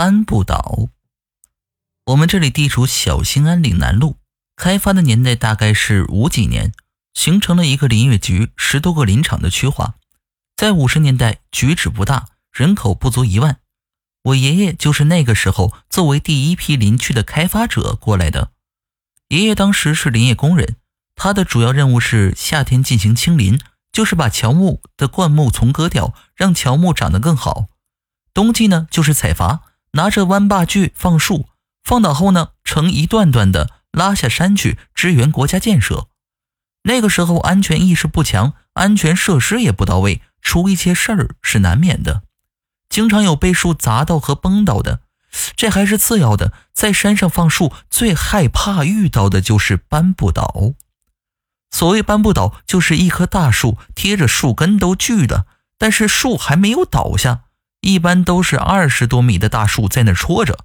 搬不倒。我们这里地处小兴安岭南路，开发的年代大概是五几年，形成了一个林业局十多个林场的区划。在五十年代，局址不大，人口不足一万。我爷爷就是那个时候作为第一批林区的开发者过来的。爷爷当时是林业工人，他的主要任务是夏天进行清林，就是把乔木的灌木丛割掉，让乔木长得更好。冬季呢，就是采伐，拿着弯把锯放树。放倒后呢，成一段段的拉下山去支援国家建设。那个时候安全意识不强，安全设施也不到位，出一些事儿是难免的。经常有被树砸到和崩倒的，这还是次要的。在山上放树，最害怕遇到的就是搬不倒。所谓搬不倒，就是一棵大树贴着树根都锯了，但是树还没有倒下。一般都是二十多米的大树在那戳着。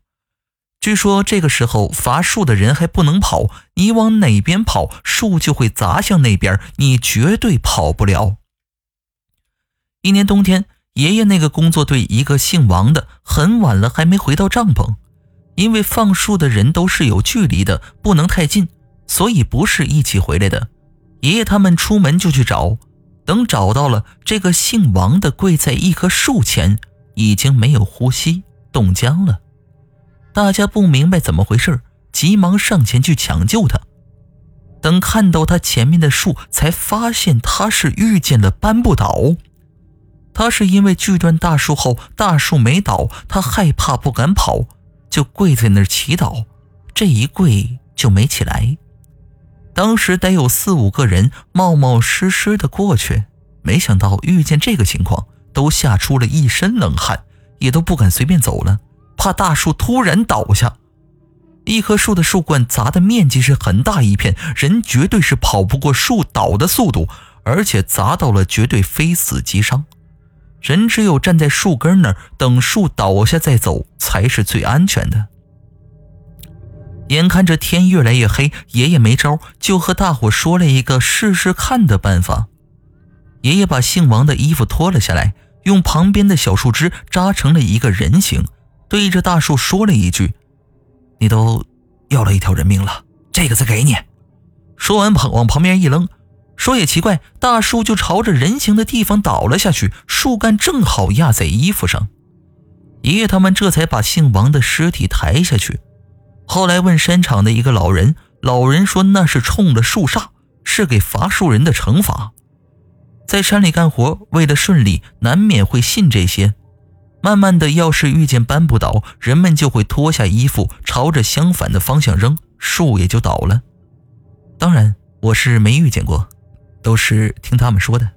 据说这个时候伐树的人还不能跑，你往哪边跑，树就会砸向那边，你绝对跑不了。一年冬天，爷爷那个工作队一个姓王的，很晚了还没回到帐篷，因为放树的人都是有距离的，不能太近，所以不是一起回来的。爷爷他们出门就去找，等找到了，这个姓王的跪在一棵树前，已经没有呼吸，冻僵了。大家不明白怎么回事，急忙上前去抢救他。等看到他前面的树，才发现他是遇见了搬不倒。他是因为锯断大树后，大树没倒，他害怕不敢跑，就跪在那儿祈祷。这一跪就没起来。当时得有四五个人冒冒失失的过去，没想到遇见这个情况，都吓出了一身冷汗，也都不敢随便走了。怕大树突然倒下，一棵树的树冠砸的面积是很大一片，人绝对是跑不过树倒的速度，而且砸到了绝对非死即伤。人只有站在树根那儿等树倒下再走才是最安全的。眼看着天越来越黑，爷爷没招，就和大伙说了一个试试看的办法。爷爷把姓王的衣服脱了下来，用旁边的小树枝扎成了一个人形。对着大树说了一句：“你都要了一条人命了，这个再给你。”说完旁往旁边一扔。说也奇怪，大树就朝着人形的地方倒了下去，树干正好压在衣服上。爷爷他们这才把姓王的尸体抬下去。后来问山场的一个老人，老人说那是冲了树煞，是给伐树人的惩罚。在山里干活，为了顺利，难免会信这些。慢慢的，要是遇见搬不倒，人们就会脱下衣服，朝着相反的方向扔，树也就倒了。当然，我是没遇见过，都是听他们说的。